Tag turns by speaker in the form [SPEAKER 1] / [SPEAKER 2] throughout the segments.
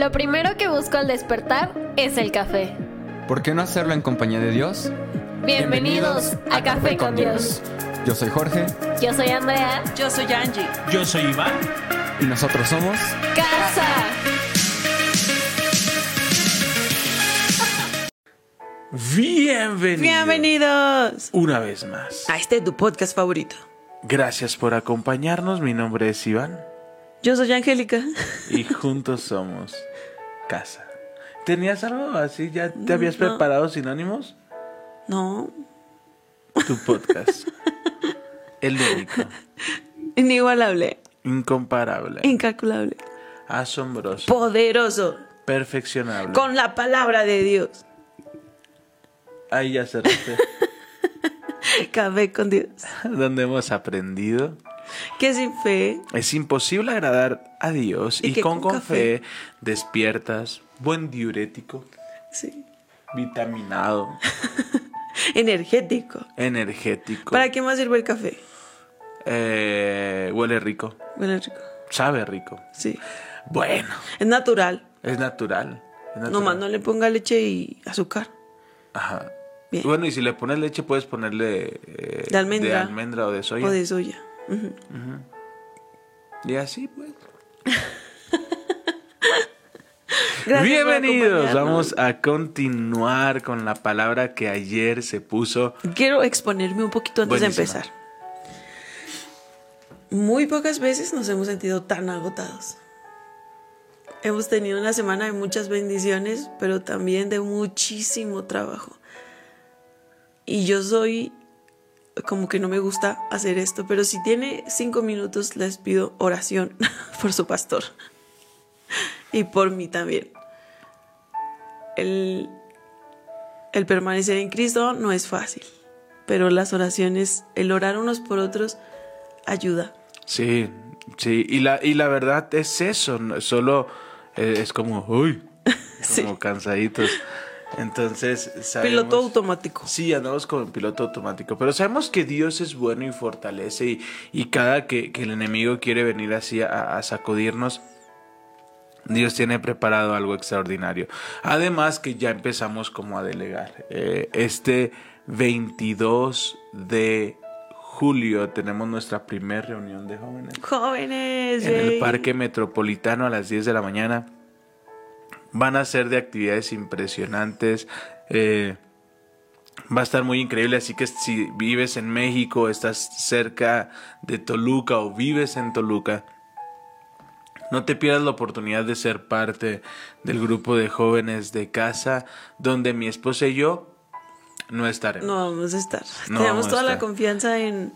[SPEAKER 1] Lo primero que busco al despertar es el café.
[SPEAKER 2] ¿Por qué no hacerlo en compañía de Dios?
[SPEAKER 1] Bienvenidos, a, Café con Dios.
[SPEAKER 2] Yo soy Jorge
[SPEAKER 1] Yo soy Andrea.
[SPEAKER 3] Yo soy Angie.
[SPEAKER 4] Yo soy Iván.
[SPEAKER 2] y nosotros somos...
[SPEAKER 1] Casa.
[SPEAKER 4] Bienvenidos.
[SPEAKER 3] Bienvenidos
[SPEAKER 4] Una vez más.
[SPEAKER 3] a este tu podcast favorito.
[SPEAKER 4] Gracias por acompañarnos. Mi nombre es Iván
[SPEAKER 3] Yo soy Angélica.
[SPEAKER 4] y juntos somos Casa. ¿Tenías algo así? ¿Ya te habías
[SPEAKER 3] No.
[SPEAKER 4] preparado sinónimos?
[SPEAKER 3] No,
[SPEAKER 4] Tu podcast. El único.
[SPEAKER 3] inigualable,
[SPEAKER 4] Incomparable.
[SPEAKER 3] incalculable,
[SPEAKER 4] Asombroso.
[SPEAKER 3] poderoso,
[SPEAKER 4] Perfeccionable.
[SPEAKER 3] con la palabra de Dios.
[SPEAKER 4] Ahí ya cerraste.
[SPEAKER 3] Café con Dios.
[SPEAKER 4] Donde hemos aprendido.
[SPEAKER 3] Que sin fe,
[SPEAKER 4] Es imposible agradar a Dios
[SPEAKER 3] Y
[SPEAKER 4] y,
[SPEAKER 3] que
[SPEAKER 4] con,
[SPEAKER 3] con
[SPEAKER 4] café despiertas, buen diurético,
[SPEAKER 3] sí,
[SPEAKER 4] vitaminado,
[SPEAKER 3] energético.
[SPEAKER 4] energético.
[SPEAKER 3] ¿Para qué más sirve el café?
[SPEAKER 4] Eh, huele rico,
[SPEAKER 3] Bueno, rico.
[SPEAKER 4] sabe rico.
[SPEAKER 3] Sí.
[SPEAKER 4] Bueno,
[SPEAKER 3] Es natural.
[SPEAKER 4] es natural. es natural.
[SPEAKER 3] Nomás no le ponga leche y azúcar.
[SPEAKER 4] Ajá.
[SPEAKER 3] Bien.
[SPEAKER 4] Bueno, y si le pones leche puedes ponerle eh,
[SPEAKER 3] De almendra.
[SPEAKER 4] almendra o de soya.
[SPEAKER 3] O de soya.
[SPEAKER 4] Y así pues. Bienvenidos, vamos a continuar con la palabra que ayer se puso
[SPEAKER 3] Quiero exponerme un poquito antes de empezar. Muy pocas veces nos hemos sentido tan agotados. Hemos tenido una semana de muchas bendiciones, pero también de muchísimo trabajo. Y yo soy como que no me gusta hacer esto, pero si tiene cinco minutos les pido oración por su pastor y por mí también. El, el permanecer en Cristo no es fácil, pero las oraciones, el orar unos por otros, ayuda.
[SPEAKER 4] Sí, sí, y la, y la verdad es eso, solo eh, es como, uy,
[SPEAKER 3] Sí.
[SPEAKER 4] como cansaditos. Entonces, sabemos,
[SPEAKER 3] Piloto automático.
[SPEAKER 4] Sí, andamos como en piloto automático, pero sabemos que Dios es bueno y fortalece y, y cada que, que el enemigo quiere venir así a, a sacudirnos, Dios tiene preparado algo extraordinario. Además que ya empezamos como a delegar. Eh, este 22 de julio tenemos nuestra primera reunión de jóvenes
[SPEAKER 3] Jóvenes,
[SPEAKER 4] en el. Parque Metropolitano a las 10 de la mañana. Van a ser de actividades impresionantes. eh, va a estar muy increíble, así que si vives en México, estás cerca de Toluca o vives en Toluca, no te pierdas la oportunidad de ser parte del grupo de jóvenes de casa, donde mi esposa y yo no estaremos.
[SPEAKER 3] No vamos a estar.
[SPEAKER 4] No
[SPEAKER 3] Tenemos toda la confianza en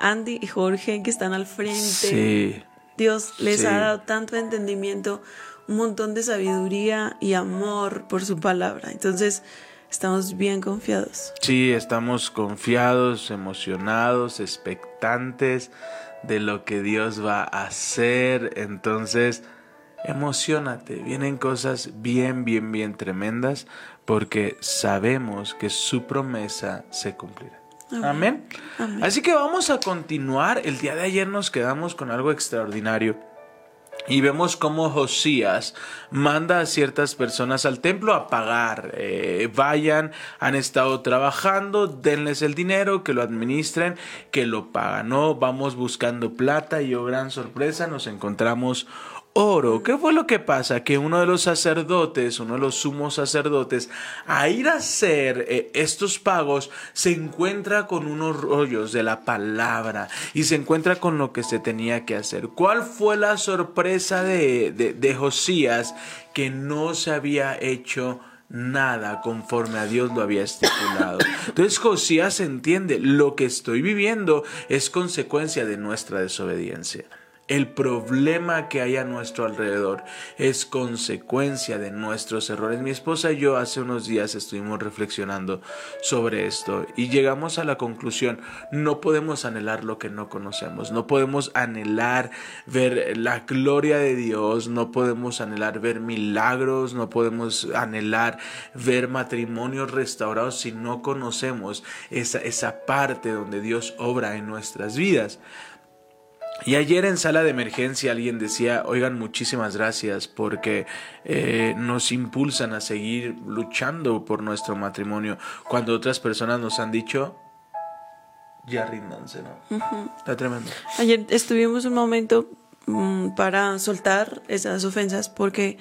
[SPEAKER 3] Andy y Jorge que están al frente.
[SPEAKER 4] Sí.
[SPEAKER 3] Dios les
[SPEAKER 4] Sí.
[SPEAKER 3] ha dado tanto entendimiento, un montón de sabiduría y amor por su palabra. Entonces, estamos bien confiados.
[SPEAKER 4] Sí, estamos confiados, emocionados, expectantes de lo que Dios va a hacer. Entonces, emocionate. Vienen cosas bien, bien, bien tremendas porque sabemos que su promesa se cumplirá. Amén.
[SPEAKER 3] Amén.
[SPEAKER 4] Así que vamos a continuar. El día de ayer nos quedamos con algo extraordinario. Y vemos cómo Josías manda a ciertas personas al templo a pagar. Eh, vayan, han estado trabajando, denles el dinero, que lo administren, que lo pagan. No, vamos buscando plata y oh gran sorpresa, nos encontramos oro. ¿Qué fue lo que pasa? Que uno de los sacerdotes, uno de los sumos sacerdotes, a ir a hacer eh, estos pagos, se encuentra con unos rollos de la palabra y se encuentra con lo que se tenía que hacer. ¿Cuál fue la sorpresa de, de, de Josías? Que no se había hecho nada conforme a Dios lo había estipulado. Entonces Josías entiende, lo que estoy viviendo es consecuencia de nuestra desobediencia. El problema que hay a nuestro alrededor es consecuencia de nuestros errores. Mi esposa y yo hace unos días estuvimos reflexionando sobre esto y llegamos a la conclusión, no podemos anhelar lo que no conocemos, no podemos anhelar ver la gloria de Dios, no podemos anhelar ver milagros, no podemos anhelar ver matrimonios restaurados si no conocemos esa, esa parte donde Dios obra en nuestras vidas. Y ayer en sala de emergencia alguien decía, oigan, muchísimas gracias porque eh, nos impulsan a seguir luchando por nuestro matrimonio cuando otras personas nos han dicho, ya ríndanse, ¿no? Está tremendo.
[SPEAKER 3] Ayer estuvimos un momento mm, para soltar esas ofensas porque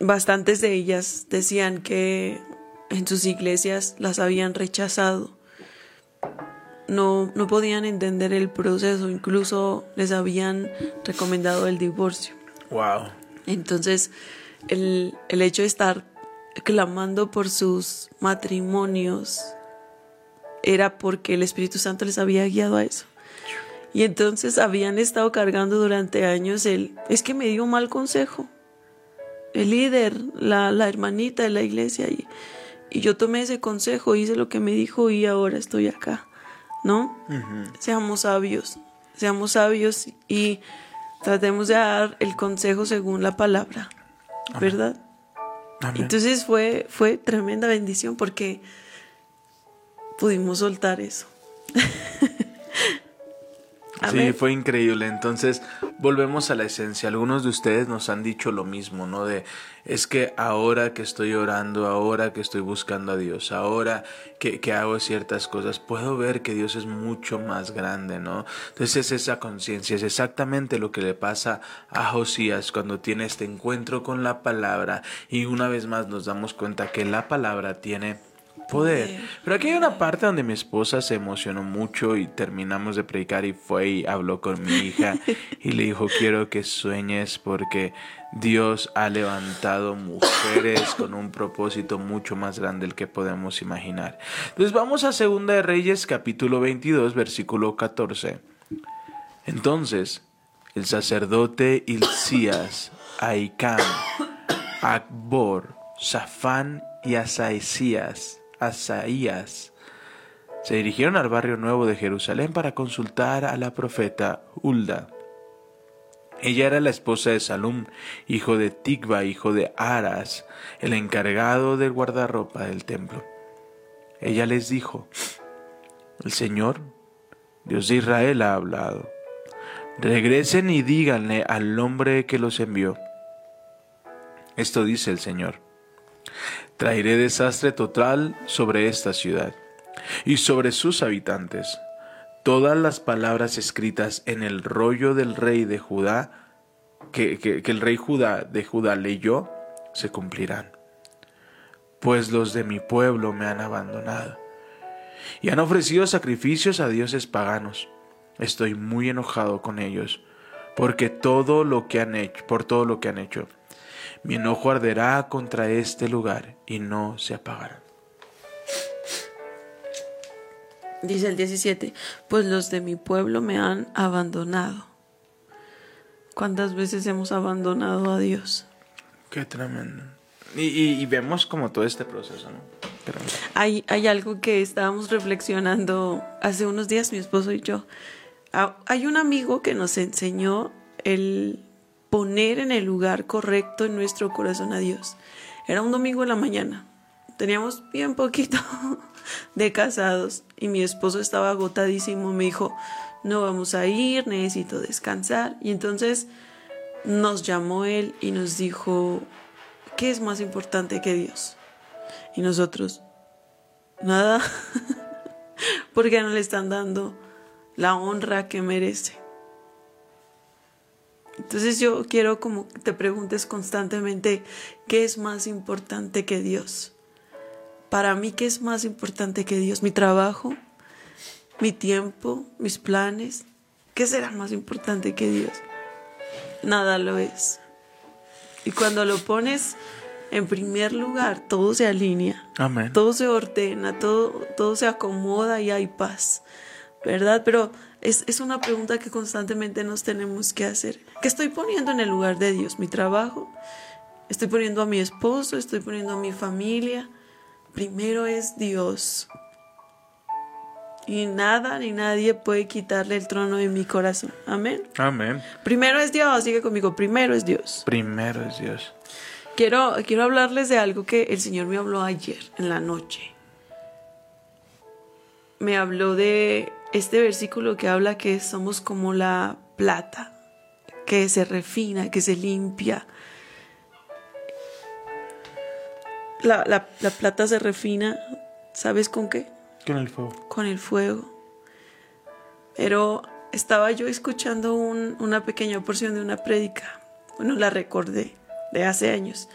[SPEAKER 3] bastantes de ellas decían que en sus iglesias las habían rechazado no, no podían entender el proceso, incluso les habían recomendado el divorcio.
[SPEAKER 4] Wow.
[SPEAKER 3] Entonces, el, el hecho de estar clamando por sus matrimonios era porque el Espíritu Santo les había guiado a eso. Y entonces habían estado cargando durante años el, es que me dio mal consejo. El líder, la, la hermanita de la iglesia. Y, y yo tomé ese consejo, hice lo que me dijo y ahora estoy acá. ¿No? Seamos sabios, seamos sabios y tratemos de dar el consejo según la palabra, ¿verdad? Entonces fue, fue tremenda bendición porque pudimos soltar eso.
[SPEAKER 4] Sí, fue increíble. Entonces, volvemos a la esencia. Algunos de ustedes nos han dicho lo mismo, ¿no? De, es que ahora que estoy orando, ahora que estoy buscando a Dios, ahora que, que hago ciertas cosas, puedo ver que Dios es mucho más grande, ¿no? Entonces, es esa conciencia, es exactamente lo que le pasa a Josías cuando tiene este encuentro con la palabra y una vez más nos damos cuenta que la palabra tiene poder. Pero aquí hay una parte donde mi esposa se emocionó mucho y terminamos de predicar y fue y habló con mi hija y le dijo, quiero que sueñes porque Dios ha levantado mujeres con un propósito mucho más grande del que podemos imaginar. Entonces vamos a Segunda de Reyes capítulo 22 versículo 14. Entonces el sacerdote Hilcías, Aicán, Akbor, Safán y Asaías Asaías, se dirigieron al barrio nuevo de Jerusalén para consultar a la profeta Hulda. Ella era la esposa de Salum, hijo de Tigba, hijo de Aras, el encargado del guardarropa del templo. Ella les dijo, el Señor, Dios de Israel, ha hablado. Regresen y díganle al hombre que los envió. Esto dice el Señor. Traeré desastre total sobre esta ciudad y sobre sus habitantes. Todas las palabras escritas en el rollo del rey de Judá, que, el rey Judá de Judá leyó, se cumplirán. Pues los de mi pueblo me han abandonado y han ofrecido sacrificios a dioses paganos. Estoy muy enojado con ellos, porque todo lo que han hecho, por todo lo que han hecho. Mi enojo arderá contra este lugar y no se apagará.
[SPEAKER 3] Dice el 17, pues los de mi pueblo me han abandonado. ¿Cuántas veces hemos abandonado a Dios?
[SPEAKER 4] Qué tremendo. Y, vemos como todo este proceso, ¿no?
[SPEAKER 3] Hay, hay algo que estábamos reflexionando hace unos días, mi esposo y yo. Ah, hay un amigo que nos enseñó el poner en el lugar correcto en nuestro corazón a Dios. Era un domingo en la mañana. Teníamos bien poquito de casados y mi esposo estaba agotadísimo. Me dijo, no vamos a ir, necesito descansar. Y entonces nos llamó él y nos dijo, ¿qué es más importante que Dios? Y nosotros, nada, porque no le están dando la honra que merece. Entonces yo quiero como que te preguntes constantemente, ¿qué es más importante que Dios? Para mí, ¿qué es más importante que Dios? ¿Mi trabajo? ¿Mi tiempo? ¿Mis planes? ¿Qué será más importante que Dios? Nada lo es. Y cuando lo pones en primer lugar, todo se alinea.
[SPEAKER 4] Amén.
[SPEAKER 3] Todo se ordena, todo, todo se acomoda y hay paz. ¿Verdad? Pero es, una pregunta que constantemente nos tenemos que hacer. ¿Qué estoy poniendo en el lugar de Dios? ¿Mi trabajo? ¿Estoy poniendo a mi esposo? ¿Estoy poniendo a mi familia? Primero es Dios. Y nada ni nadie puede quitarle el trono de mi corazón. Amén.
[SPEAKER 4] Amén.
[SPEAKER 3] Primero es Dios, sigue conmigo. Primero es Dios.
[SPEAKER 4] Primero es Dios.
[SPEAKER 3] Quiero, quiero hablarles de algo que el Señor me habló ayer en la noche. Me habló de este versículo que habla que somos como la plata que se refina, que se limpia. La, la- la plata se refina, ¿sabes con qué?
[SPEAKER 4] Con el fuego.
[SPEAKER 3] Con el fuego. Pero estaba yo escuchando un- una pequeña porción de una prédica, bueno, la recordé de hace años,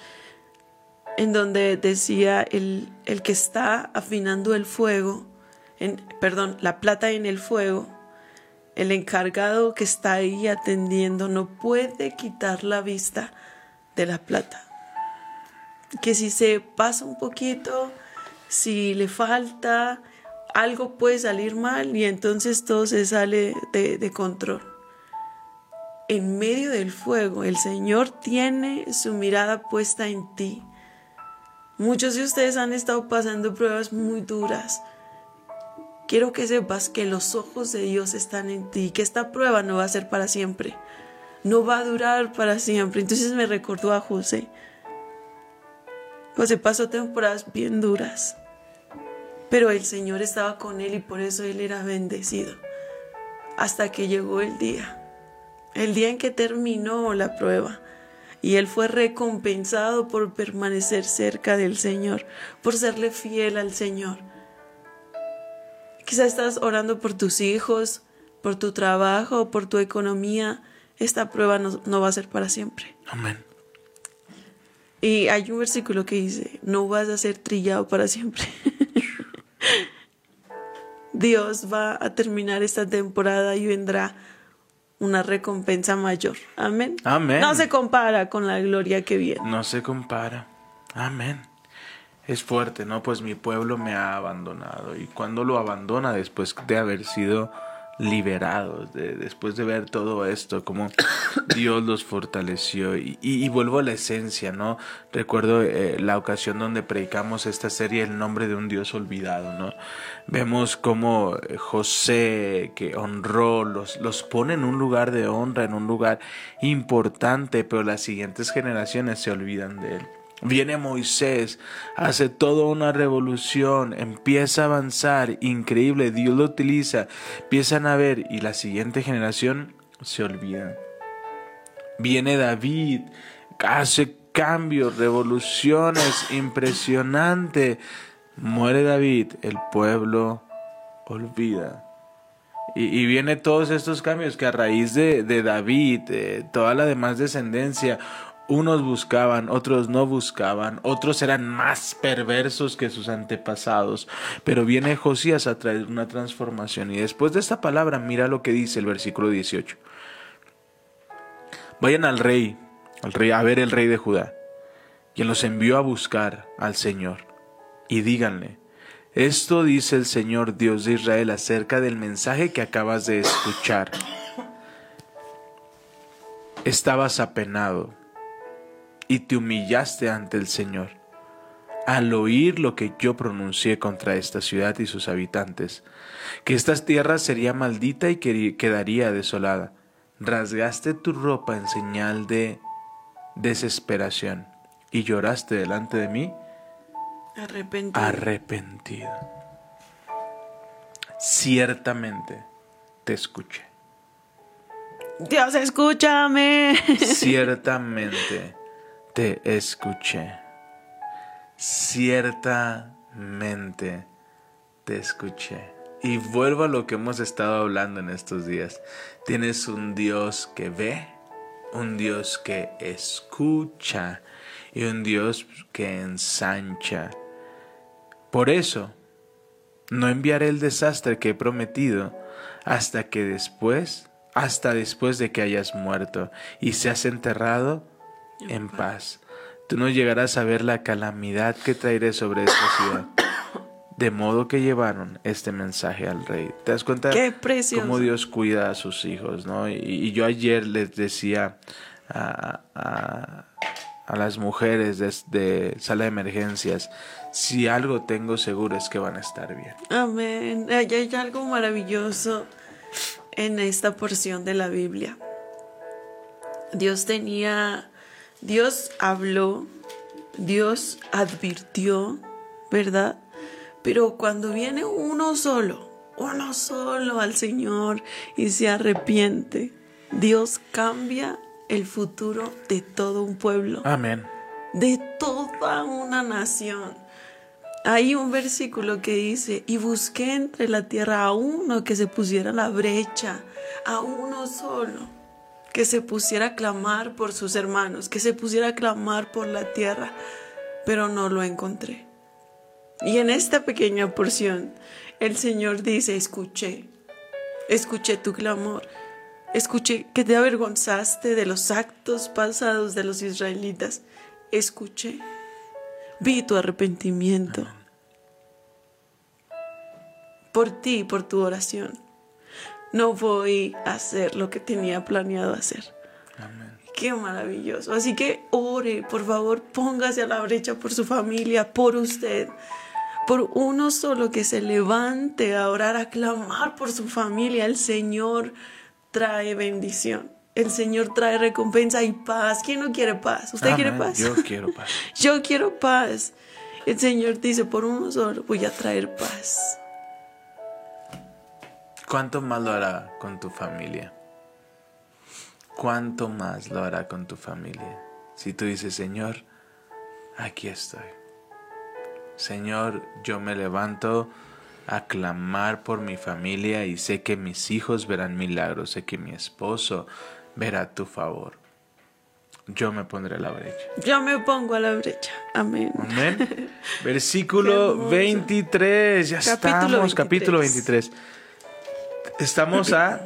[SPEAKER 3] en donde decía el, el que está afinando el fuego, perdón, la plata en el fuego, el encargado que está ahí atendiendo no puede quitar la vista de la plata. Que si se pasa un poquito, si le falta, algo puede salir mal y entonces todo se sale de, de control. En medio del fuego, el Señor tiene su mirada puesta en ti. Muchos de ustedes han estado pasando pruebas muy duras. Quiero que sepas que los ojos de Dios están en ti, que esta prueba no va a ser para siempre, no va a durar para siempre. Entonces me recordó a José. José pasó temporadas bien duras, pero el Señor estaba con él y por eso él era bendecido. Hasta que llegó el día, el día en que terminó la prueba. Y él fue recompensado por permanecer cerca del Señor, por serle fiel al Señor. Quizás estás orando por tus hijos, por tu trabajo, por tu economía. Esta prueba no, no va a ser para siempre.
[SPEAKER 4] Amén.
[SPEAKER 3] Y hay un versículo que dice, no vas a ser trillado para siempre. Dios va a terminar esta temporada y vendrá una recompensa mayor. Amén.
[SPEAKER 4] Amén.
[SPEAKER 3] No se compara con la gloria que viene.
[SPEAKER 4] No se compara. Amén. Es fuerte, ¿no? Pues mi pueblo me ha abandonado. Y cuando lo abandona después de haber sido liberados, de- después de ver todo esto, como Dios los fortaleció. Y, y- y vuelvo a la esencia, ¿no? Recuerdo eh, la ocasión donde predicamos esta serie, El nombre de un Dios olvidado, ¿no? Vemos cómo eh, José, que honró, los, los pone en un lugar de honra, en un lugar importante, pero las siguientes generaciones se olvidan de él. Viene Moisés, hace toda una revolución, empieza a avanzar, increíble, Dios lo utiliza, empiezan a ver y la siguiente generación se olvida. Viene David, hace cambios, revoluciones, impresionante. Muere David, el pueblo olvida. Y, viene todos estos cambios que a raíz de, de David, toda la demás descendencia, unos buscaban, otros no buscaban, otros eran más perversos que sus antepasados. Pero viene Josías a traer una transformación. Y después de esta palabra, mira lo que dice el versículo 18. Vayan al rey, al rey, a ver el rey de Judá, quien los envió a buscar al Señor, y díganle, esto dice el Señor Dios de Israel acerca del mensaje que acabas de escuchar. Estabas apenado y te humillaste ante el Señor al oír lo que yo pronuncié contra esta ciudad y sus habitantes, que esta tierra sería maldita y que quedaría desolada. Rasgaste tu ropa en señal de desesperación y lloraste delante de mí
[SPEAKER 3] Arrepentido.
[SPEAKER 4] arrepentido. Ciertamente te escuché.
[SPEAKER 3] Dios, escúchame.
[SPEAKER 4] Ciertamente te escuché. Ciertamente te escuché. Y vuelvo a lo que hemos estado hablando en estos días. Tienes un Dios que ve, un Dios que escucha y un Dios que ensancha. Por eso, no enviaré el desastre que he prometido hasta que después, hasta después de que hayas muerto y seas enterrado en paz. Tú no llegarás a ver la calamidad que traeré sobre esta ciudad. De modo que llevaron este mensaje al rey. ¿Te das cuenta cómo Dios cuida a sus hijos? ¿no? Y, y yo ayer les decía a, a- a las mujeres de, de sala de emergencias, si algo tengo seguro es que van a estar bien.
[SPEAKER 3] Amén. Hay, hay algo maravilloso en esta porción de la Biblia. Dios tenía, Dios habló, Dios advirtió, ¿verdad? Pero cuando viene uno solo, uno solo al Señor y se arrepiente, Dios cambia el futuro de todo un pueblo,
[SPEAKER 4] Amén.
[SPEAKER 3] de toda una nación. Hay un versículo que dice, y busqué entre la tierra a uno que se pusiera la brecha, a uno solo, que se pusiera a clamar por sus hermanos, que se pusiera a clamar por la tierra, pero no lo encontré. Y en esta pequeña porción, el Señor dice, escuché, escuché tu clamor, escuché que te avergonzaste de los actos pasados de los israelitas, escuché, vi tu arrepentimiento por ti, por tu oración. No voy a hacer lo que tenía planeado hacer.
[SPEAKER 4] Amén.
[SPEAKER 3] Qué maravilloso. Así que ore, por favor, póngase a la brecha por su familia, por usted, por uno solo que se levante a orar, a clamar por su familia. El Señor trae bendición. El Señor trae recompensa y paz. ¿Quién no quiere paz? ¿Usted quiere paz?
[SPEAKER 4] Yo quiero paz.
[SPEAKER 3] Yo quiero paz. El Señor dice, por uno solo voy a traer paz.
[SPEAKER 4] ¿Cuánto más lo hará con tu familia? ¿Cuánto más lo hará con tu familia? Si tú dices, Señor, aquí estoy. Señor, yo me levanto a clamar por mi familia y sé que mis hijos verán milagros, sé que mi esposo verá tu favor. Yo me pondré a la brecha.
[SPEAKER 3] Yo me pongo a la brecha. Amén.
[SPEAKER 4] Amén. Versículo
[SPEAKER 3] hermoso.
[SPEAKER 4] 23. Ya
[SPEAKER 3] Capítulo
[SPEAKER 4] estamos,
[SPEAKER 3] 23.
[SPEAKER 4] capítulo 23. Estamos a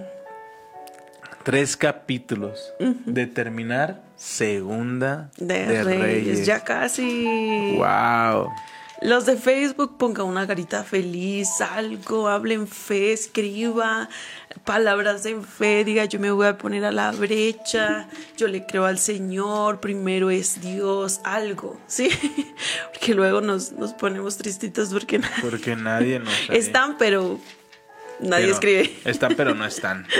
[SPEAKER 4] tres capítulos de terminar segunda
[SPEAKER 3] De, reyes. Ya casi.
[SPEAKER 4] Wow.
[SPEAKER 3] Los de Facebook pongan una carita feliz, algo, hablen fe, escriba palabras en fe, diga yo me voy a poner a la brecha, yo le creo al Señor, primero es Dios, algo, ¿sí? Porque luego nos, nos ponemos tristitos porque
[SPEAKER 4] Porque nadie nos
[SPEAKER 3] están, pero nadie
[SPEAKER 4] Pero-
[SPEAKER 3] escribe.
[SPEAKER 4] Están, pero no están.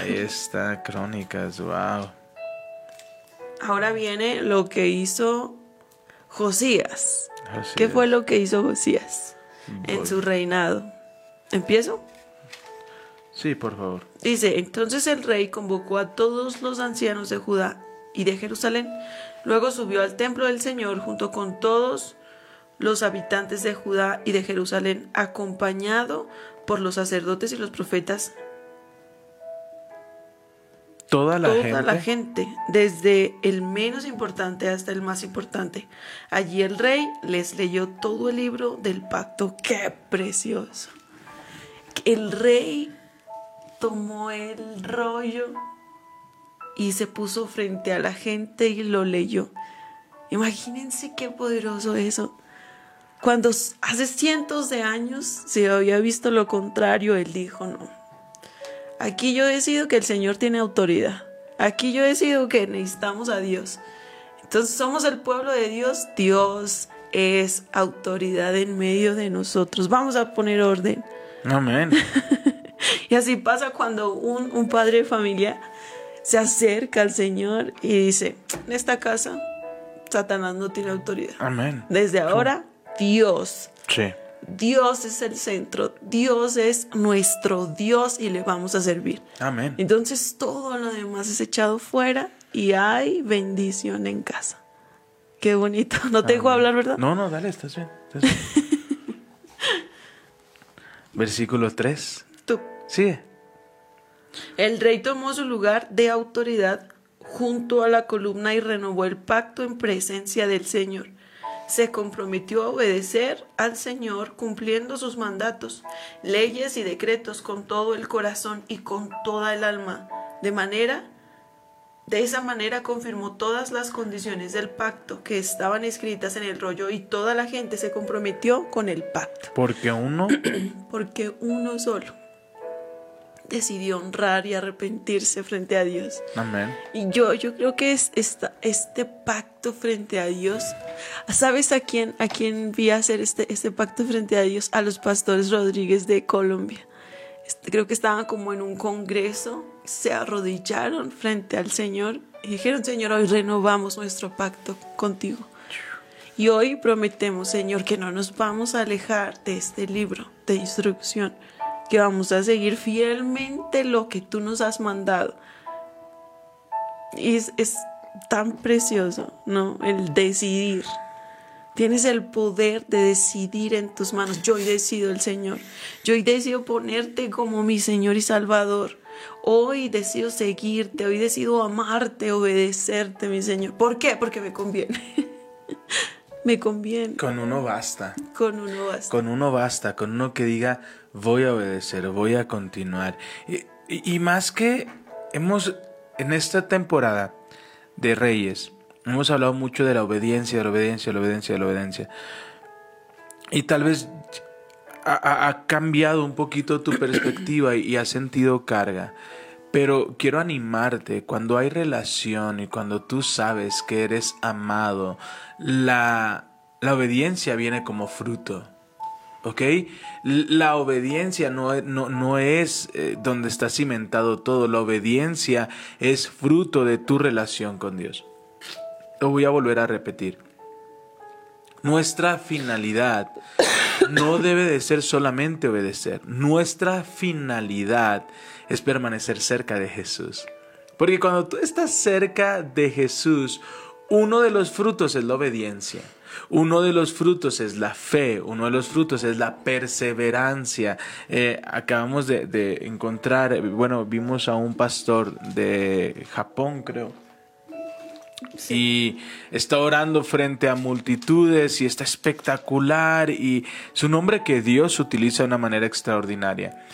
[SPEAKER 4] Ahí está, crónicas, wow.
[SPEAKER 3] Ahora viene lo que hizo Josías. ¿Qué fue lo que hizo Josías en su reinado? ¿Empiezo?
[SPEAKER 4] Sí, por favor.
[SPEAKER 3] Dice, entonces el rey convocó a todos los ancianos de Judá y de Jerusalén. Luego subió al templo del Señor junto con todos los habitantes de Judá y de Jerusalén, acompañado por los sacerdotes y los profetas,
[SPEAKER 4] Toda la
[SPEAKER 3] toda
[SPEAKER 4] gente.
[SPEAKER 3] la gente, desde el menos importante hasta el más importante. Allí el rey les leyó todo el libro del pacto. ¡Qué precioso! El rey tomó el rollo y se puso frente a la gente y lo leyó. Imagínense qué poderoso eso. Cuando hace cientos de años se había visto lo contrario, él dijo, no, Aquí yo decido que el Señor tiene autoridad. Aquí yo decido que necesitamos a Dios. Entonces somos el pueblo de Dios. Dios es autoridad en medio de nosotros. Vamos a poner orden.
[SPEAKER 4] Amén.
[SPEAKER 3] Y así pasa cuando un, un padre de familia se acerca al Señor y dice, en esta casa Satanás no tiene autoridad.
[SPEAKER 4] Amén.
[SPEAKER 3] Desde ahora, Dios
[SPEAKER 4] Sí.
[SPEAKER 3] Dios es el centro, Dios es nuestro Dios y le vamos a servir.
[SPEAKER 4] Amén.
[SPEAKER 3] Entonces todo lo demás es echado fuera y hay bendición en casa. Qué bonito. No te dejo hablar, ¿verdad?
[SPEAKER 4] No, no, dale, estás bien. estás bien. Versículo 3.
[SPEAKER 3] Tú.
[SPEAKER 4] Sigue.
[SPEAKER 3] El rey tomó su lugar de autoridad junto a la columna y renovó el pacto en presencia del Señor. Se comprometió a obedecer al Señor cumpliendo sus mandatos, leyes y decretos con todo el corazón y con toda el alma. De manera, de esa manera confirmó todas las condiciones del pacto que estaban escritas en el rollo y toda la gente se comprometió con el pacto.
[SPEAKER 4] Porque uno
[SPEAKER 3] Porque uno solo decidió honrar y arrepentirse frente a Dios.
[SPEAKER 4] Amén.
[SPEAKER 3] Y yo, yo creo que es esta, este pacto frente a Dios. ¿Sabes a quién, a quién vi hacer este, este pacto frente a Dios? A los pastores Rodríguez de Colombia. Este, creo que estaban como en un congreso, se arrodillaron frente al Señor y dijeron, Señor, hoy renovamos nuestro pacto contigo. Y hoy prometemos, Señor, que no nos vamos a alejar de este libro de instrucción, que vamos a seguir fielmente lo que tú nos has mandado. Y es, es tan precioso, ¿no? El decidir. Tienes el poder de decidir en tus manos. Yo hoy decido el Señor. Yo hoy decido ponerte como mi Señor y Salvador. Hoy decido seguirte, hoy decido amarte, obedecerte, mi Señor. ¿Por qué? Porque me conviene. me conviene.
[SPEAKER 4] Con uno basta.
[SPEAKER 3] Con uno basta.
[SPEAKER 4] Con uno basta, con uno que diga voy a obedecer, voy a continuar. Y, y- y más que hemos en esta temporada de Reyes, hemos hablado mucho de la obediencia, de la obediencia, de la obediencia, de la obediencia. Y tal vez ha, ha- ha cambiado un poquito tu perspectiva y, y has sentido carga. Pero quiero animarte, cuando hay relación y cuando tú sabes que eres amado, la, la obediencia viene como fruto. ¿Ok? La obediencia no, no, no es eh, donde está cimentado todo, la obediencia es fruto de tu relación con Dios. Lo voy a volver a repetir. Nuestra finalidad no debe de ser solamente obedecer. Nuestra finalidad es permanecer cerca de Jesús. Porque cuando tú estás cerca de Jesús, uno de los frutos es la obediencia. Uno de los frutos es la fe, uno de los frutos es la perseverancia. Eh, acabamos de, de encontrar, bueno, vimos a un pastor de Japón, creo, y está orando frente a multitudes y está espectacular y es un hombre que Dios utiliza de una manera extraordinaria.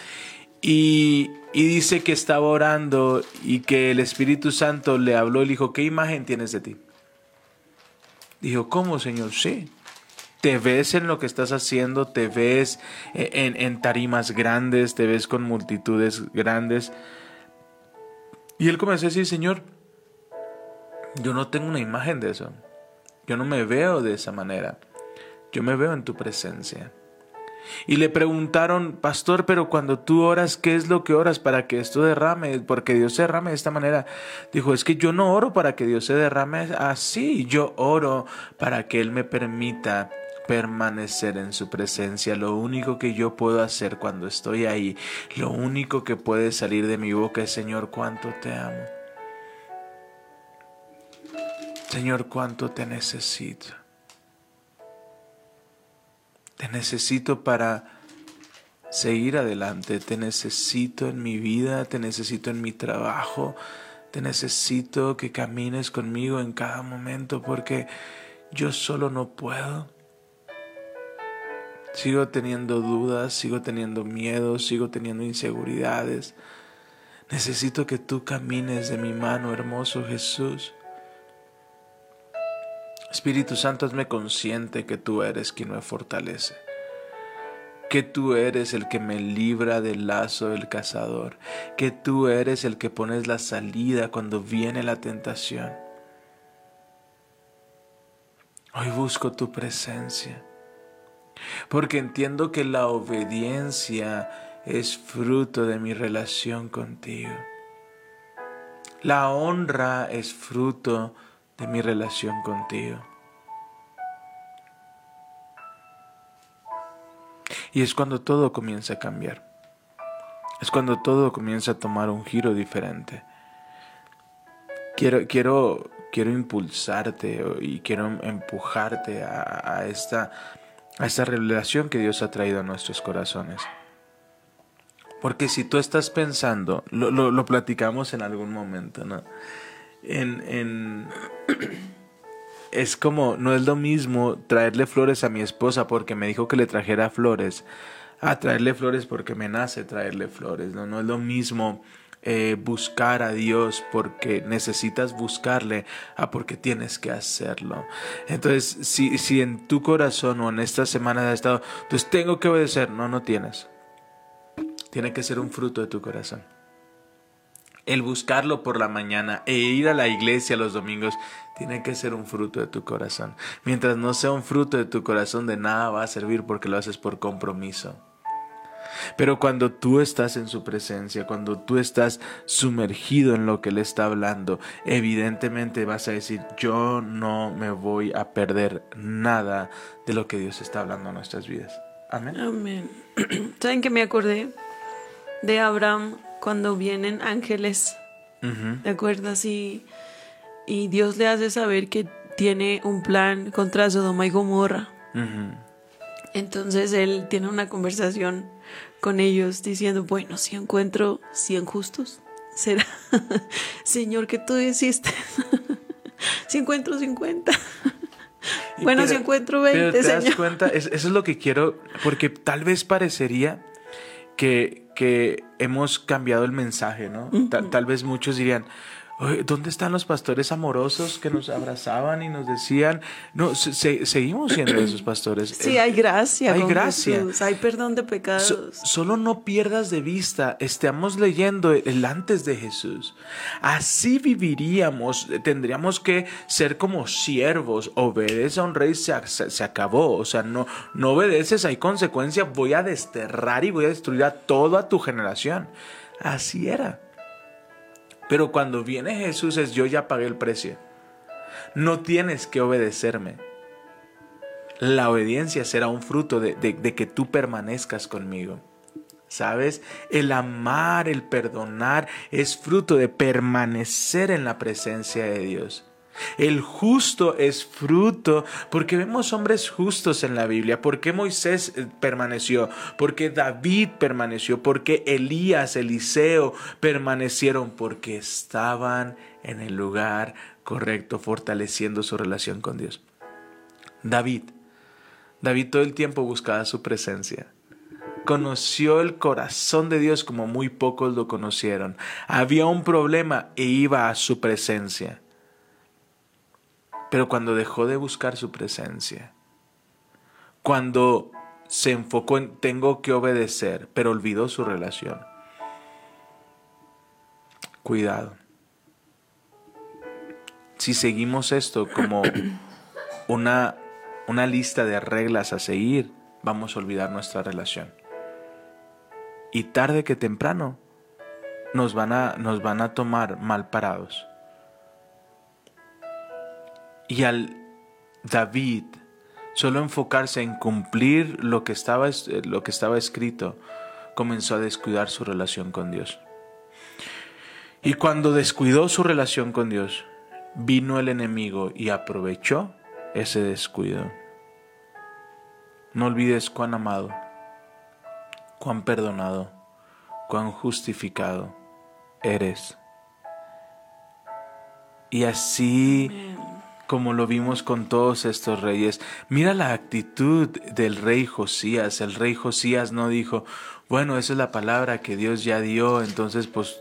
[SPEAKER 4] Y, dice que estaba orando y que el Espíritu Santo le habló y le dijo, ¿qué imagen tienes de ti? Dijo, ¿cómo, Señor? Sí. Te ves en lo que estás haciendo, te ves en, en tarimas grandes, te ves con multitudes grandes. Y él comenzó a decir, Señor, yo no tengo una imagen de eso. Yo no me veo de esa manera. Yo me veo en tu presencia. Y le preguntaron, pastor, pero cuando tú oras, ¿qué es lo que oras para que esto derrame? Porque Dios se derrame de esta manera. Dijo, es que yo no oro para que Dios se derrame así. Yo oro para que Él me permita permanecer en su presencia. Lo único que yo puedo hacer cuando estoy ahí, lo único que puede salir de mi boca es, Señor, cuánto te amo. Señor, cuánto te necesito. Te necesito para seguir adelante. Te necesito en mi vida, te necesito en mi trabajo. Te necesito que camines conmigo en cada momento porque yo solo no puedo. Sigo teniendo dudas, sigo teniendo miedos, sigo teniendo inseguridades. Necesito que tú camines de mi mano, hermoso Jesús. Espíritu Santo, hazme consciente que tú eres quien me fortalece, que tú eres el que me libra del lazo del cazador, que tú eres el que pones la salida cuando viene la tentación. Hoy busco tu presencia, porque entiendo que la obediencia es fruto de mi relación contigo. La honra es fruto de mi relación contigo. Y es cuando todo comienza a cambiar. Es cuando todo comienza a tomar un giro diferente. Quiero, quiero, quiero impulsarte y quiero empujarte a, esta, a esta revelación que Dios ha traído a nuestros corazones. Porque si tú estás pensando, lo, lo platicamos en algún momento, ¿no? En, en, es como, no es lo mismo traerle flores a mi esposa porque me dijo que le trajera flores, a traerle flores porque me nace traerle flores, no, no es lo mismo eh, buscar a Dios porque necesitas buscarle a porque tienes que hacerlo. Entonces, si, si en tu corazón o en esta semana has estado, entonces tengo que obedecer, no, no tienes. Tiene que ser un fruto de tu corazón. El buscarlo por la mañana e ir a la iglesia los domingos tiene que ser un fruto de tu corazón. Mientras no sea un fruto de tu corazón, de nada va a servir porque lo haces por compromiso. Pero cuando tú estás en su presencia, cuando tú estás sumergido en lo que Él está hablando, evidentemente vas a decir, yo no me voy a perder nada de lo que Dios está hablando en nuestras vidas. Amén.
[SPEAKER 3] Amén. ¿Saben que me acordé? de Abraham cuando vienen ángeles,
[SPEAKER 4] Ujú.
[SPEAKER 3] ¿te acuerdas? Y, y Dios le hace saber que tiene un plan contra Sodoma y Gomorra. Entonces él tiene una conversación con ellos diciendo, bueno, si encuentro 100 justos, será, Señor, que tú hiciste. si encuentro 50.
[SPEAKER 4] Y
[SPEAKER 3] bueno,
[SPEAKER 4] pero-
[SPEAKER 3] si encuentro
[SPEAKER 4] pero
[SPEAKER 3] 20,
[SPEAKER 4] te das
[SPEAKER 3] Señor.
[SPEAKER 4] cuenta, Es- eso es lo que quiero, porque tal vez parecería que, que hemos cambiado el mensaje, ¿no? Ta- tal vez muchos dirían, "Oye, ¿dónde están los pastores amorosos que nos abrazaban y nos decían? No, se- se- seguimos siendo esos pastores.
[SPEAKER 3] Sí, hay gracia.
[SPEAKER 4] hay gracia.
[SPEAKER 3] Jesús, hay perdón de pecados.
[SPEAKER 4] So- solo no pierdas de vista, estamos leyendo el antes de Jesús. Así viviríamos, tendríamos que ser como siervos, obedece a un rey, se, se- se acabó, o sea, no, no obedeces, hay consecuencias, voy a desterrar y voy a destruir a toda tu generación. Así era. Pero cuando viene Jesús es yo ya pagué el precio. No tienes que obedecerme. La obediencia será un fruto de, de- que tú permanezcas conmigo. ¿Sabes? El amar, el perdonar es fruto de permanecer en la presencia de Dios. El justo es fruto, porque vemos hombres justos en la Biblia. ¿Por qué Moisés eh, permaneció? Porque David permaneció, porque Elías, Eliseo permanecieron, porque estaban en el lugar correcto, fortaleciendo su relación con Dios. David, David todo el tiempo buscaba su presencia. Conoció el corazón de Dios como muy pocos lo conocieron. Había un problema e iba a su presencia. Pero cuando dejó de buscar su presencia, cuando se enfocó en tengo que obedecer, pero olvidó su relación. Cuidado. Si seguimos esto como una, una lista de reglas a seguir, vamos a olvidar nuestra relación. Y tarde que temprano nos van a, nos van a tomar mal parados. Y al David solo enfocarse en cumplir lo que estaba, es- eh, lo que estaba escrito, comenzó a descuidar su relación con Dios. Y cuando descuidó su relación con Dios, vino el enemigo y aprovechó ese descuido. No olvides cuán amado, cuán perdonado, cuán justificado eres. Y así como lo vimos con todos estos reyes. Mira la actitud del rey Josías. El rey Josías no dijo, bueno, esa es la palabra que Dios ya dio, entonces pues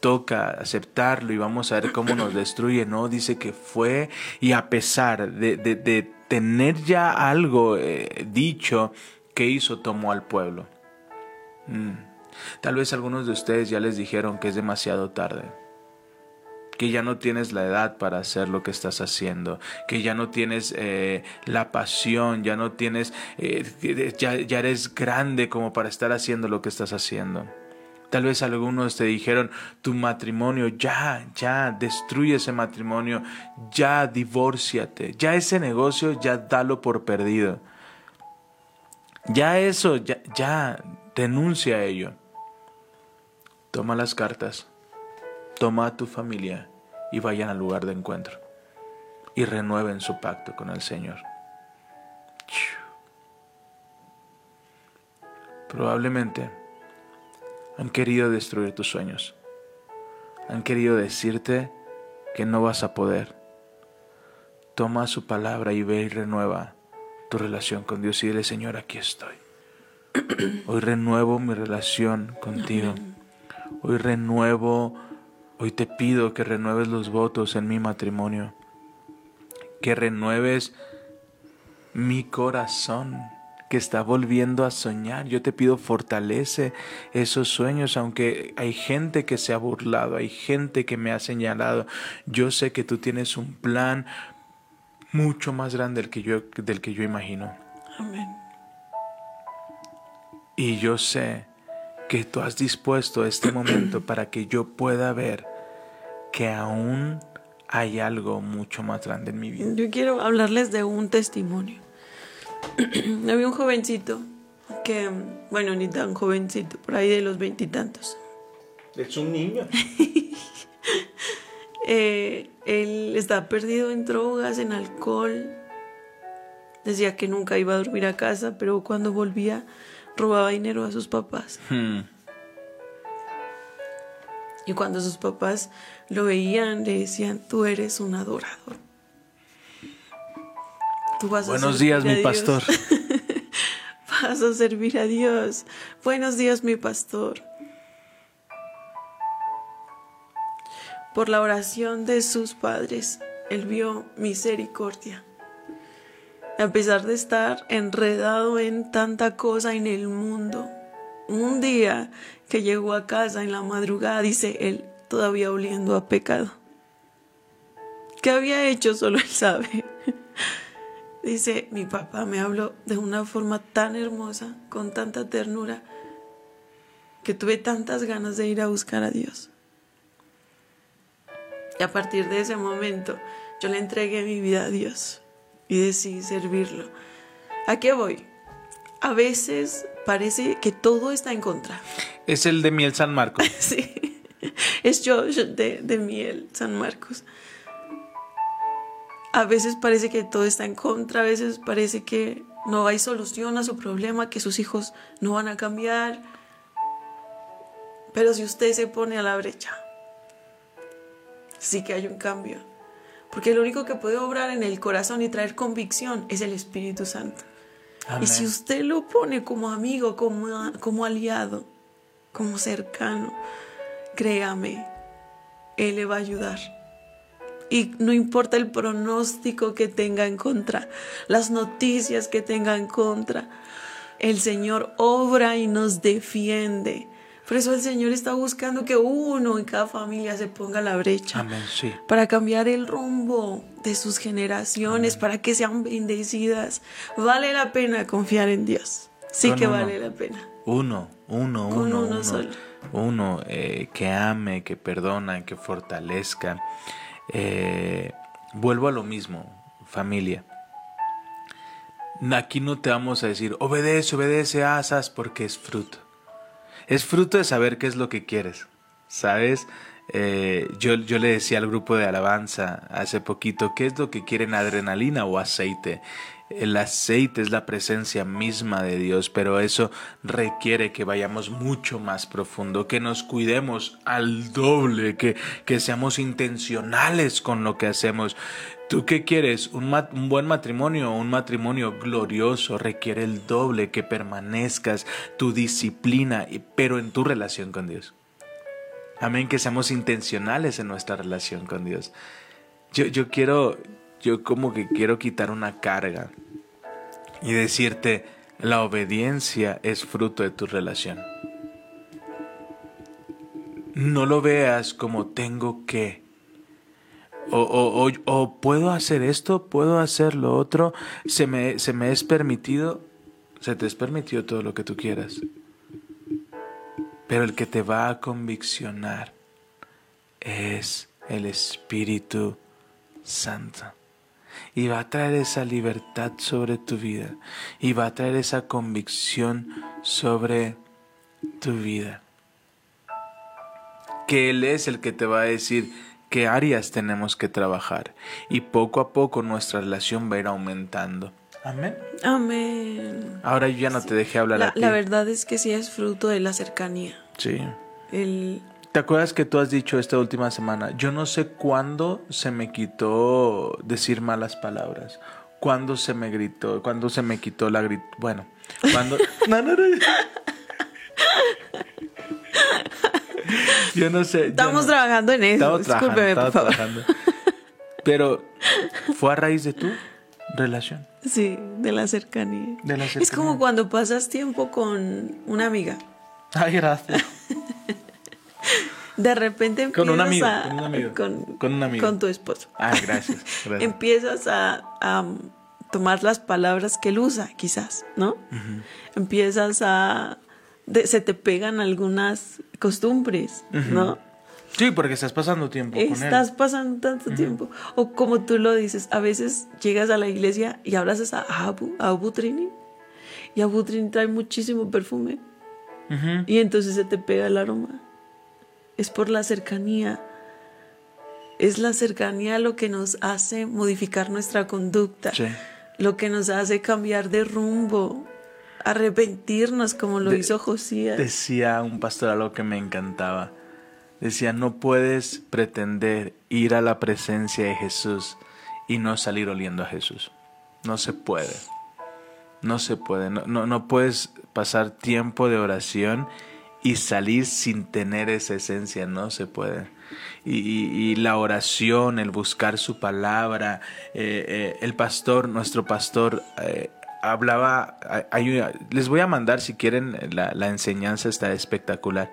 [SPEAKER 4] toca aceptarlo y vamos a ver cómo nos destruye. No, dice que fue y a pesar de, de- tener ya algo eh, dicho, que hizo? Tomó al pueblo. Mm. Tal vez algunos de ustedes ya les dijeron que es demasiado tarde que ya no tienes la edad para hacer lo que estás haciendo, que ya no tienes eh, la pasión, ya no tienes, eh, ya, ya eres grande como para estar haciendo lo que estás haciendo. Tal vez algunos te dijeron, tu matrimonio, ya, ya, destruye ese matrimonio, ya, divórciate, ya ese negocio, ya dalo por perdido. Ya eso, ya, ya, denuncia a ello. Toma las cartas toma a tu familia y vayan al lugar de encuentro y renueven su pacto con el Señor. Probablemente han querido destruir tus sueños. Han querido decirte que no vas a poder. Toma su palabra y ve y renueva tu relación con Dios y dile, Señor, aquí estoy. Hoy renuevo mi relación contigo. Hoy renuevo Hoy te pido que renueves los votos en mi matrimonio, que renueves mi corazón que está volviendo a soñar. Yo te pido fortalece esos sueños, aunque hay gente que se ha burlado, hay gente que me ha señalado. Yo sé que tú tienes un plan mucho más grande del que yo, del que yo imagino.
[SPEAKER 3] Amén.
[SPEAKER 4] Y yo sé que tú has dispuesto este momento para que yo pueda ver que aún hay algo mucho más grande en mi vida.
[SPEAKER 3] Yo quiero hablarles de un testimonio. Había un jovencito que, bueno, ni tan jovencito, por ahí de los veintitantos.
[SPEAKER 4] Es un niño.
[SPEAKER 3] Eh, él estaba perdido en drogas, en alcohol. Decía que nunca iba a dormir a casa, pero cuando volvía robaba dinero a sus papás.
[SPEAKER 4] Hmm.
[SPEAKER 3] Y cuando sus papás lo veían, le decían, tú eres un adorador. Tú vas a
[SPEAKER 4] Buenos
[SPEAKER 3] servir
[SPEAKER 4] días,
[SPEAKER 3] a
[SPEAKER 4] mi
[SPEAKER 3] Dios.
[SPEAKER 4] pastor.
[SPEAKER 3] Vas a servir a Dios. Buenos días, mi pastor. Por la oración de sus padres, él vio misericordia. A pesar de estar enredado en tanta cosa en el mundo, un día que llegó a casa en la madrugada, dice él, todavía oliendo a pecado. ¿Qué había hecho? Solo él sabe. Dice, mi papá me habló de una forma tan hermosa, con tanta ternura, que tuve tantas ganas de ir a buscar a Dios. Y a partir de ese momento, yo le entregué mi vida a Dios y decidí servirlo. ¿A qué voy? A veces parece que todo está en contra.
[SPEAKER 4] Es el de Miel San Marcos.
[SPEAKER 3] Sí, es Josh de, de Miel, San Marcos. A veces parece que todo está en contra, a veces parece que no hay solución a su problema, que sus hijos no van a cambiar. Pero si usted se pone a la brecha, sí que hay un cambio. Porque lo único que puede obrar en el corazón y traer convicción es el Espíritu Santo.
[SPEAKER 4] Amén.
[SPEAKER 3] Y si usted lo pone como amigo, como, como aliado, como cercano, créame, Él le va a ayudar. Y no importa el pronóstico que tenga en contra, las noticias que tenga en contra, el Señor obra y nos defiende. Por eso el Señor está buscando que uno en cada familia se ponga a la brecha
[SPEAKER 4] Amén, sí.
[SPEAKER 3] para cambiar el rumbo de sus generaciones, para que sean bendecidas. Vale la pena confiar en Dios. Sí
[SPEAKER 4] Con
[SPEAKER 3] que
[SPEAKER 4] uno.
[SPEAKER 3] vale la pena.
[SPEAKER 4] Uno, uno,
[SPEAKER 3] Con
[SPEAKER 4] uno,
[SPEAKER 3] uno
[SPEAKER 4] uno.
[SPEAKER 3] solo.
[SPEAKER 4] Uno, eh, que ame, que perdona, que fortalezca. Eh, vuelvo a lo mismo, familia. Aquí no te vamos a decir, obedece, obedece, asas, porque es fruto. Es fruto de saber qué es lo que quieres. ¿Sabes? Eh, yo, yo le decía al grupo de alabanza hace poquito, ¿qué es lo que quieren, adrenalina o aceite? El aceite es la presencia misma de Dios, pero eso requiere que vayamos mucho más profundo, que nos cuidemos al doble, que, que seamos intencionales con lo que hacemos. ¿Tú qué quieres? ¿Un, un buen matrimonio o un matrimonio glorioso? Requiere el doble, que permanezcas, tu disciplina, pero en tu relación con Dios. Amén, que seamos intencionales en nuestra relación con Dios. Yo, yo quiero, yo como que quiero quitar una carga y decirte, la obediencia es fruto de tu relación. No lo veas como tengo que. O, puedo hacer esto, puedo hacer lo otro, se me, se me es permitido, se te es permitido todo lo que tú quieras. Pero el que te va a conviccionar es el Espíritu Santo. Y va a traer esa libertad sobre tu vida. Y va a traer esa convicción sobre tu vida. Que Él es el que te va a decir qué áreas tenemos que trabajar. Y poco a poco nuestra relación va a ir aumentando. Amén.
[SPEAKER 3] Amén.
[SPEAKER 4] Ahora yo ya no te dejé hablar
[SPEAKER 3] La,
[SPEAKER 4] a ti.
[SPEAKER 3] la verdad es que sí es fruto de la cercanía.
[SPEAKER 4] Sí.
[SPEAKER 3] El,
[SPEAKER 4] ¿Te acuerdas que tú has dicho esta última semana? Yo no sé cuándo se me quitó decir malas palabras. ¿Cuándo se me gritó? ¿Cuándo se me quitó la grit... Bueno, cuando... no, no, no. Yo no sé.
[SPEAKER 3] estamos
[SPEAKER 4] no-
[SPEAKER 3] trabajando en eso.
[SPEAKER 4] Estamos trabajando,
[SPEAKER 3] Discúlpeme, por
[SPEAKER 4] estamos
[SPEAKER 3] favor.
[SPEAKER 4] trabajando. Pero fue a raíz de tu relación.
[SPEAKER 3] Sí, de la cercanía.
[SPEAKER 4] De la
[SPEAKER 3] Es como cuando pasas tiempo con una amiga.
[SPEAKER 4] Ay, gracias.
[SPEAKER 3] De repente empiezas
[SPEAKER 4] Con un amigo,
[SPEAKER 3] a-
[SPEAKER 4] con un amigo,
[SPEAKER 3] con,
[SPEAKER 4] con un amigo.
[SPEAKER 3] con tu esposo.
[SPEAKER 4] Ay, gracias. gracias.
[SPEAKER 3] Empiezas a, a tomar las palabras que él usa, quizás, ¿no? Empiezas a... de- se te pegan algunas costumbres, ¿no?
[SPEAKER 4] Sí, porque estás pasando tiempo con él.
[SPEAKER 3] Estás pasando tanto tiempo. O como tú lo dices, a veces llegas a la iglesia y abrazas a Abu, a Abu Trini. Y Abutrin trae muchísimo perfume. Y entonces se te pega el aroma. Es por la cercanía. Es la cercanía lo que nos hace modificar nuestra conducta.
[SPEAKER 4] Sí.
[SPEAKER 3] Lo que nos hace cambiar de rumbo. Arrepentirnos como lo
[SPEAKER 4] De-
[SPEAKER 3] hizo Josías.
[SPEAKER 4] Decía un pastor algo que me encantaba. Decía, no puedes pretender ir a la presencia de Jesús y no salir oliendo a Jesús. No se puede. No se puede. No, no, no puedes pasar tiempo de oración y salir sin tener esa esencia. No se puede. Y, y- y la oración, el buscar su palabra, eh, eh, el pastor, nuestro pastor, eh, hablaba, les voy a mandar si quieren, la, la enseñanza está espectacular.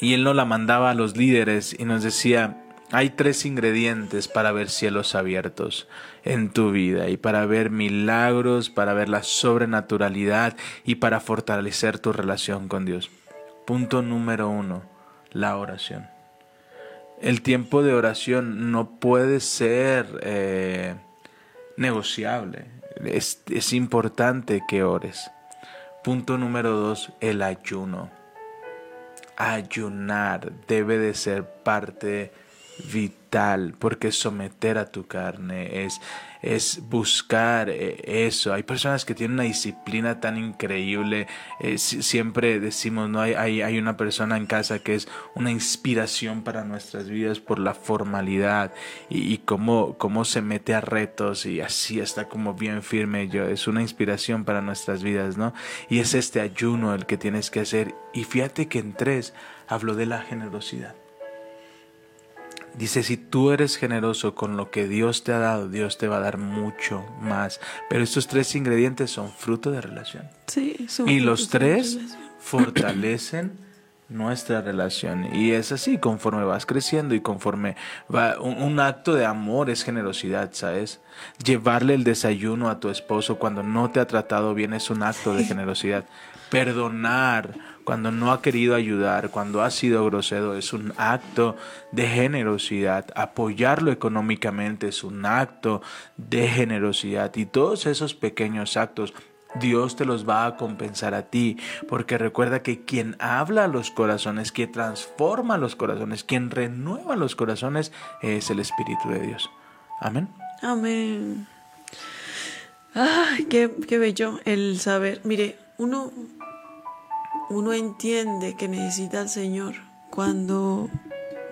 [SPEAKER 4] Y él nos la mandaba a los líderes y nos decía, hay tres ingredientes para ver cielos abiertos en tu vida y para ver milagros, para ver la sobrenaturalidad y para fortalecer tu relación con Dios. Punto número uno, la oración. El tiempo de oración no puede ser eh, negociable. Es, es importante que ores. Punto número dos, el ayuno ayunar debe de ser parte vital porque someter a tu carne es es buscar eh, eso. Hay personas que tienen una disciplina tan increíble eh, si- siempre decimos no hay, hay hay una persona en casa que es una inspiración para nuestras vidas por la formalidad y, y cómo cómo se mete a retos y así está como bien firme. Yo es una inspiración para nuestras vidas no y es este ayuno el que tienes que hacer. Y fíjate que en tres hablo de la generosidad Dice, si tú eres generoso con lo que Dios te ha dado, Dios te va a dar mucho más. Pero estos tres ingredientes son fruto de relación.
[SPEAKER 3] Sí, son
[SPEAKER 4] Y los tres fortalecen nuestra relación. Y es así, conforme vas creciendo y conforme va, un, un acto de amor es generosidad, ¿sabes? Llevarle el desayuno a tu esposo cuando no te ha tratado bien es un acto de generosidad. Perdonar cuando no ha querido ayudar, cuando ha sido grosero, es un acto de generosidad. Apoyarlo económicamente es un acto de generosidad. Y todos esos pequeños actos Dios te los va a compensar a ti, porque recuerda que quien habla a los corazones, quien transforma los corazones, quien renueva los corazones, es el Espíritu de Dios. Amén.
[SPEAKER 3] Amén. Ay, qué, qué bello el saber. Mire, uno, uno entiende que necesita al Señor cuando,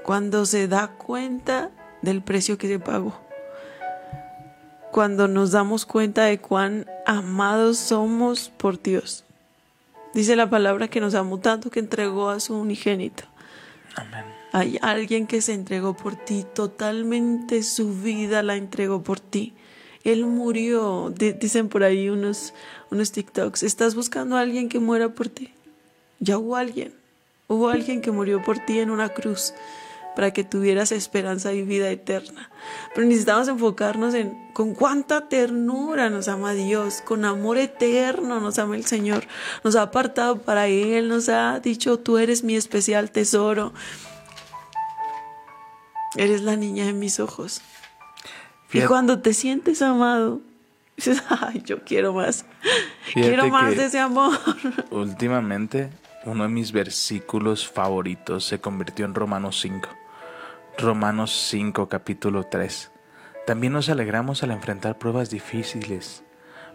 [SPEAKER 3] cuando se da cuenta del precio que se pagó. Cuando nos damos cuenta de cuán amados somos por Dios. Dice la palabra que nos amó tanto que entregó a su unigénito.
[SPEAKER 4] Amén.
[SPEAKER 3] Hay alguien que se entregó por ti, totalmente su vida la entregó por ti. Él murió, Di- dicen por ahí unos, unos TikToks, ¿estás buscando a alguien que muera por ti? Ya hubo alguien, hubo alguien que murió por ti en una cruz para que tuvieras esperanza y vida eterna. Pero necesitamos enfocarnos en con cuánta ternura nos ama Dios, con amor eterno nos ama el Señor, nos ha apartado para Él, nos ha dicho, tú eres mi especial tesoro. Eres la niña de mis ojos. Y cuando te sientes amado, dices, ay, yo quiero más.
[SPEAKER 4] Fíjate
[SPEAKER 3] quiero más de ese amor.
[SPEAKER 4] Últimamente, uno de mis versículos favoritos se convirtió en Romanos 5. Romanos 5, capítulo 3. También nos alegramos al enfrentar pruebas difíciles,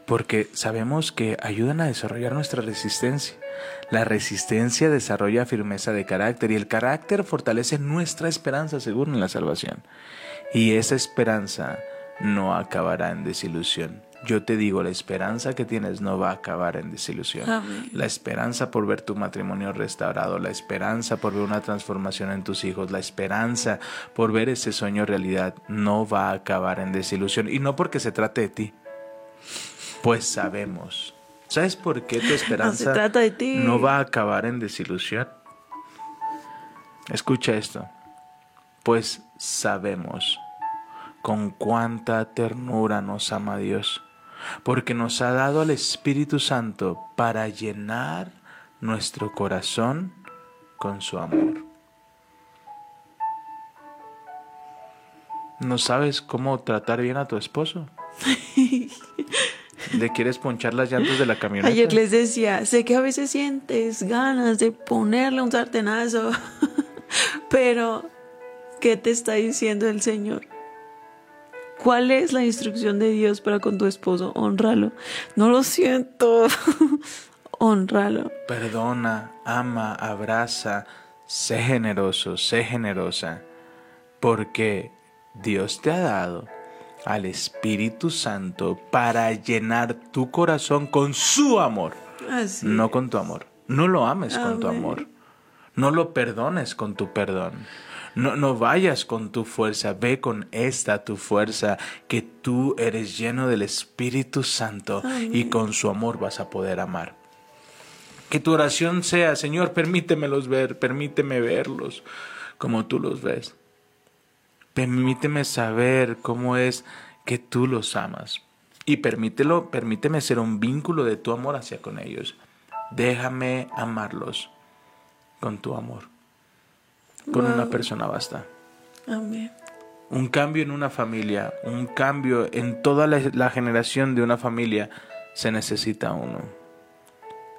[SPEAKER 4] porque sabemos que ayudan a desarrollar nuestra resistencia. La resistencia desarrolla firmeza de carácter y el carácter fortalece nuestra esperanza segura en la salvación. Y esa esperanza no acabará en desilusión. Yo te digo, la esperanza que tienes no va a acabar en desilusión.
[SPEAKER 3] Amén.
[SPEAKER 4] La esperanza por ver tu matrimonio restaurado, la esperanza por ver una transformación en tus hijos, la esperanza por ver ese sueño realidad no va a acabar en desilusión. Y no porque se trate de ti, pues sabemos. ¿Sabes por qué tu esperanza
[SPEAKER 3] trata de ti.
[SPEAKER 4] no va a acabar en desilusión? Escucha esto. Pues sabemos con cuánta ternura nos ama Dios, porque nos ha dado al Espíritu Santo para llenar nuestro corazón con su amor. ¿No sabes cómo tratar bien a tu esposo? ¿Le quieres ponchar las llantas de la camioneta?
[SPEAKER 3] Ayer les decía, sé que a veces sientes ganas de ponerle un sartenazo, pero ¿qué te está diciendo el Señor? ¿Cuál es la instrucción de Dios para con tu esposo? Honralo. No lo siento. Honralo.
[SPEAKER 4] Perdona, ama, abraza, sé generoso, sé generosa, porque Dios te ha dado al Espíritu Santo para llenar tu corazón con su amor,
[SPEAKER 3] Así.
[SPEAKER 4] no con tu amor. No lo ames con tu amor. No lo perdones con tu perdón. No, no vayas con tu fuerza, ve con esta tu fuerza, que tú eres lleno del Espíritu Santo y con su amor vas a poder amar. Que tu oración sea, Señor, permítemelos ver, permíteme verlos como tú los ves. Permíteme saber cómo es que tú los amas. Y permítelo, permíteme ser un vínculo de tu amor hacia con ellos. Déjame amarlos con tu amor. Con una persona basta.
[SPEAKER 3] Amén.
[SPEAKER 4] Un cambio en una familia, un cambio en toda la, la generación de una familia, se necesita uno.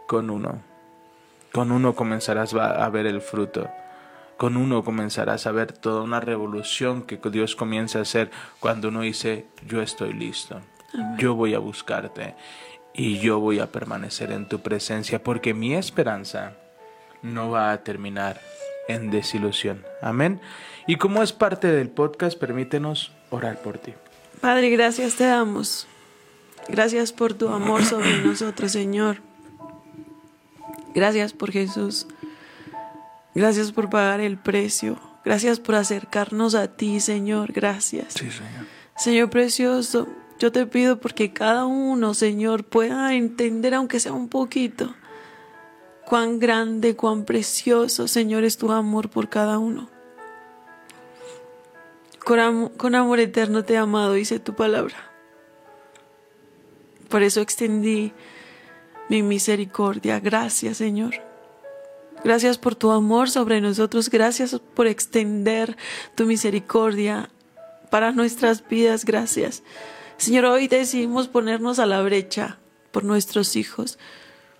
[SPEAKER 4] Con uno. Con uno comenzarás a ver el fruto. Con uno comenzarás a ver toda una revolución que Dios comienza a hacer cuando uno dice, yo estoy listo. Yo voy a buscarte y yo voy a permanecer en tu presencia porque mi esperanza no va a terminar en desilusión. Amén. Y como es parte del podcast, permítenos orar por ti.
[SPEAKER 3] Padre, gracias te damos. Gracias por tu amor sobre nosotros, Señor. Gracias por Jesús. Gracias por pagar el precio. Gracias por acercarnos a ti, Señor. Gracias.
[SPEAKER 4] Sí, Señor.
[SPEAKER 3] Señor precioso, yo te pido porque cada uno, Señor, pueda entender, aunque sea un poquito, cuán grande, cuán precioso, Señor, es tu amor por cada uno. Con, am- con amor eterno te he amado, dice tu palabra. Por eso extendí mi misericordia. Gracias, Señor. Gracias por tu amor sobre nosotros. Gracias por extender tu misericordia para nuestras vidas. Gracias. Señor, hoy decidimos ponernos a la brecha por nuestros hijos,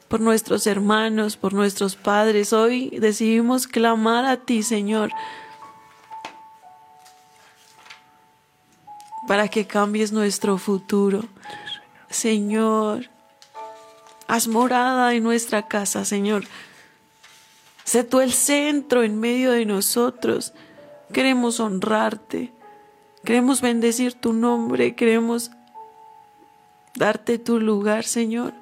[SPEAKER 3] por nuestros hermanos, por nuestros padres. Hoy decidimos clamar a ti, Señor, para que cambies nuestro futuro. Señor, haz morada en nuestra casa, Señor. Sé tú el centro en medio de nosotros. Queremos honrarte. Queremos bendecir tu nombre. Queremos darte tu lugar, Señor.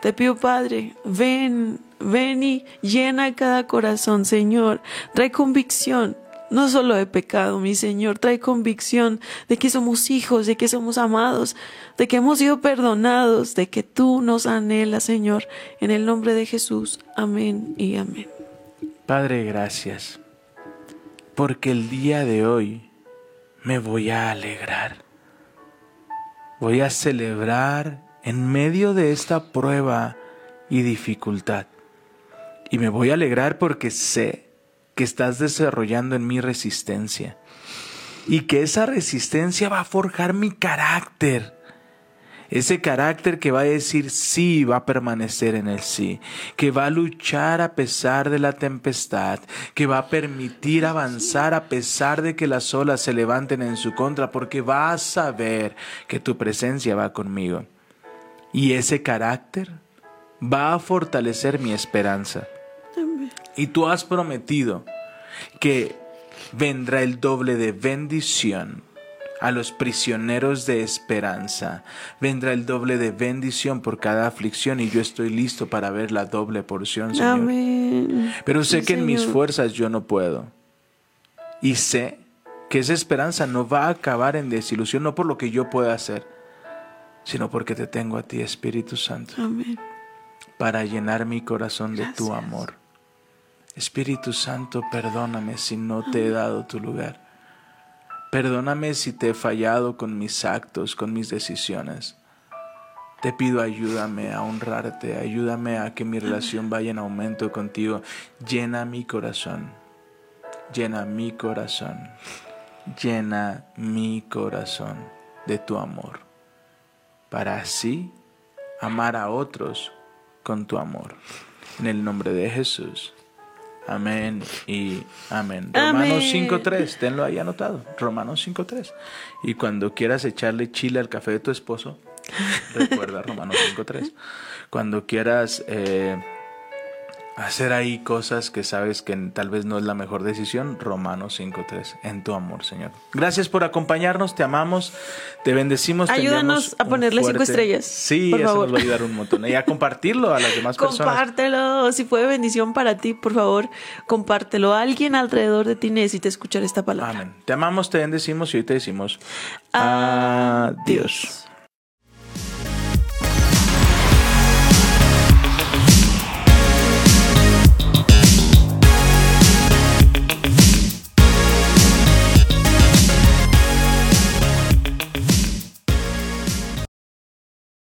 [SPEAKER 3] Te pido, Padre, ven, ven y llena cada corazón, Señor. Trae convicción, no solo de pecado, mi Señor. Trae convicción de que somos hijos, de que somos amados, de que hemos sido perdonados, de que tú nos anhelas, Señor. En el nombre de Jesús. Amén y amén.
[SPEAKER 4] Padre, gracias. Porque el día de hoy me voy a alegrar. Voy a celebrar en medio de esta prueba y dificultad. Y me voy a alegrar porque sé que estás desarrollando en mí resistencia. Y que esa resistencia va a forjar mi carácter. Ese carácter que va a decir sí va a permanecer en el sí, que va a luchar a pesar de la tempestad, que va a permitir avanzar a pesar de que las olas se levanten en su contra, porque va a saber que tu presencia va conmigo. Y ese carácter va a fortalecer mi esperanza. Y tú has prometido que vendrá el doble de bendición a los prisioneros de esperanza. Vendrá el doble de bendición por cada aflicción y yo estoy listo para ver la doble porción, Señor.
[SPEAKER 3] Amén.
[SPEAKER 4] Pero sé
[SPEAKER 3] Sí,
[SPEAKER 4] que en mis
[SPEAKER 3] Señor.
[SPEAKER 4] fuerzas yo no puedo. Y sé que esa esperanza no va a acabar en desilusión, no por lo que yo pueda hacer, sino porque te tengo a ti, Espíritu Santo,
[SPEAKER 3] Amén.
[SPEAKER 4] para llenar mi corazón de tu amor. Espíritu Santo, perdóname si no te he dado tu lugar. Perdóname si te he fallado con mis actos, con mis decisiones. Te pido ayúdame a honrarte, ayúdame a que mi relación vaya en aumento contigo. Llena mi corazón, llena mi corazón, llena mi corazón de tu amor. Para así amar a otros con tu amor. En el nombre de Jesús. Amén y amén. Romanos 5.3, tenlo ahí anotado. Romanos 5.3. Y cuando quieras echarle chile al café de tu esposo, recuerda Romanos 5.3. Cuando quieras eh, hacer ahí cosas que sabes que tal vez no es la mejor decisión, Romanos 5.3, en tu amor, Señor. Gracias por acompañarnos, te amamos, te bendecimos. te
[SPEAKER 3] Ayúdanos a ponerle cinco estrellas,
[SPEAKER 4] Sí,
[SPEAKER 3] por
[SPEAKER 4] eso
[SPEAKER 3] favor.
[SPEAKER 4] nos va a ayudar un montón. Y a compartirlo a las demás personas.
[SPEAKER 3] Compártelo, si fue bendición para ti, por favor, compártelo. Alguien alrededor de ti necesita escuchar esta palabra.
[SPEAKER 4] Amén. Te amamos, te bendecimos y hoy te decimos
[SPEAKER 3] Adiós.
[SPEAKER 4] adiós.